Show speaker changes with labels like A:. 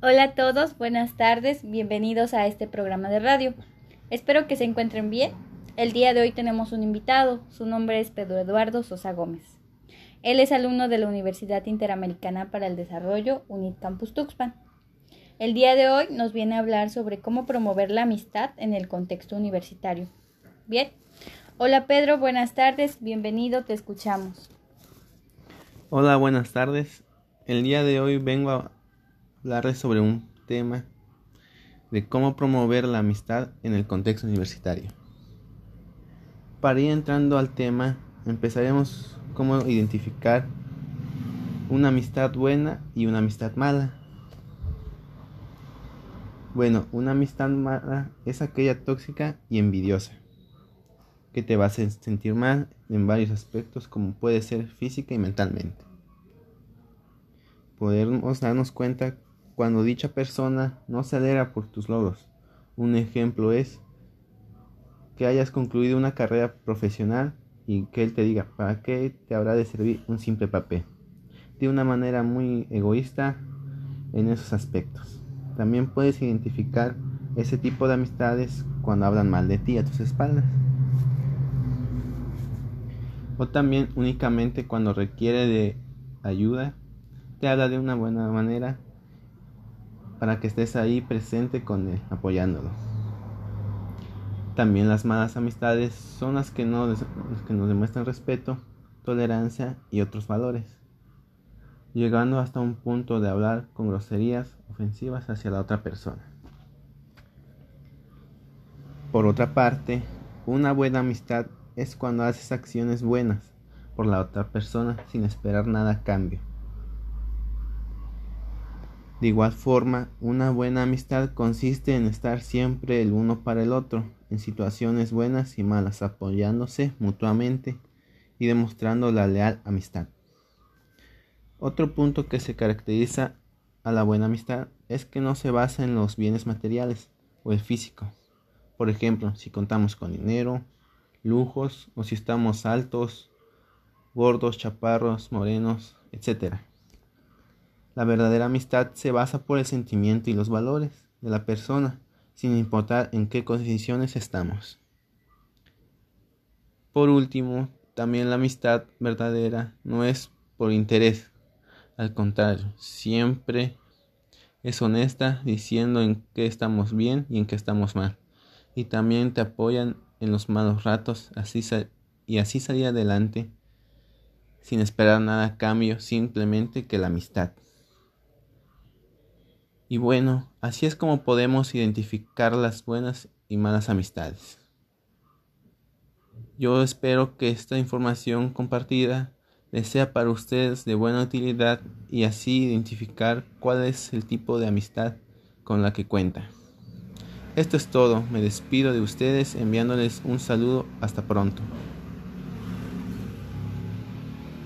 A: Hola a todos, buenas tardes, bienvenidos a este programa de radio. Espero que se encuentren bien. El día de hoy tenemos un invitado, su nombre es Pedro Eduardo Sosa Gómez. Él es alumno de la Universidad Interamericana para el Desarrollo, UNIT Campus Tuxpan. El día de hoy nos viene a hablar sobre cómo promover la amistad en el contexto universitario. Bien, hola Pedro, buenas tardes, bienvenido, te escuchamos.
B: Hola, buenas tardes. El día de hoy vengo a hablarles sobre un tema de cómo promover la amistad en el contexto universitario. Para ir entrando al tema, empezaremos cómo identificar una amistad buena y una amistad mala. Bueno, una amistad mala es aquella tóxica y envidiosa, que te va a sentir mal en varios aspectos como puede ser física y mentalmente. Podemos darnos cuenta cuando dicha persona no se alegra por tus logros. Un ejemplo es que hayas concluido una carrera profesional y que él te diga, ¿para qué te habrá de servir un simple papel? De una manera muy egoísta en esos aspectos. También puedes identificar ese tipo de amistades cuando hablan mal de ti a tus espaldas. O también únicamente cuando requiere de ayuda, te habla de una buena manera para que estés ahí presente con él, apoyándolo. También las malas amistades son las que, no, que nos demuestran respeto, tolerancia y otros valores, llegando hasta un punto de hablar con groserías ofensivas hacia la otra persona. Por otra parte, una buena amistad es cuando haces acciones buenas por la otra persona sin esperar nada a cambio de igual forma, una buena amistad consiste en estar siempre el uno para el otro, en situaciones buenas y malas, apoyándose mutuamente y demostrando la leal amistad. Otro punto que se caracteriza a la buena amistad es que no se basa en los bienes materiales o el físico. Por ejemplo, si contamos con dinero, lujos o si estamos altos, gordos, chaparros, morenos, etc. La verdadera amistad se basa por el sentimiento y los valores de la persona, sin importar en qué condiciones estamos. Por último, también la amistad verdadera no es por interés, al contrario, siempre es honesta diciendo en qué estamos bien y en qué estamos mal. Y también te apoyan en los malos ratos así y así salir adelante sin esperar nada a cambio, simplemente que la amistad. Y bueno, así es como podemos identificar las buenas y malas amistades. Yo espero que esta información compartida les sea para ustedes de buena utilidad y así identificar cuál es el tipo de amistad con la que cuenta. Esto es todo, me despido de ustedes enviándoles un saludo, hasta pronto.